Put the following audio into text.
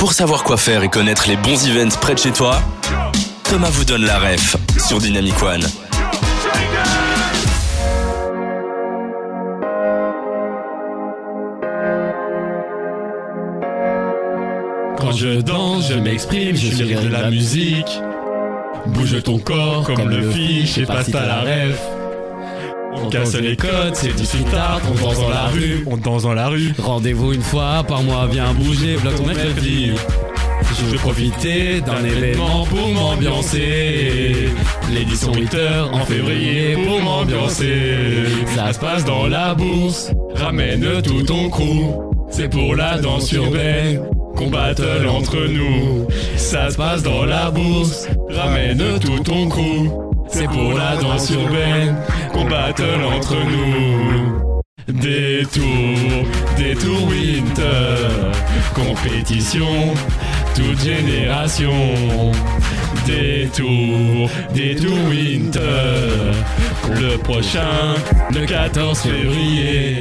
Pour savoir quoi faire et connaître les bons events près de chez toi, Thomas vous donne la ref sur Dynamic One. Quand je danse, je m'exprime, je suis de la musique. Bouge ton corps comme le fiche et passe à la rêve. On casse les codes, c'est du tard, on danse dans la rue, on danse dans la rue. Rendez-vous une fois par mois, viens bouger, bloque ton mercredi. Je veux profiter d'un événement pour m'ambiancer. L'édition 8 heures en février pour m'ambiancer. Ça se passe dans la bourse, ramène tout ton crew. C'est pour la danse urbaine qu'on battle entre nous. Ça se passe dans la bourse, ramène tout ton crew. C'est pour la danse urbaine qu'on battle entre nous. Détour, détour winter, compétition, toute génération. Détour, détour winter, le prochain, le 14 février.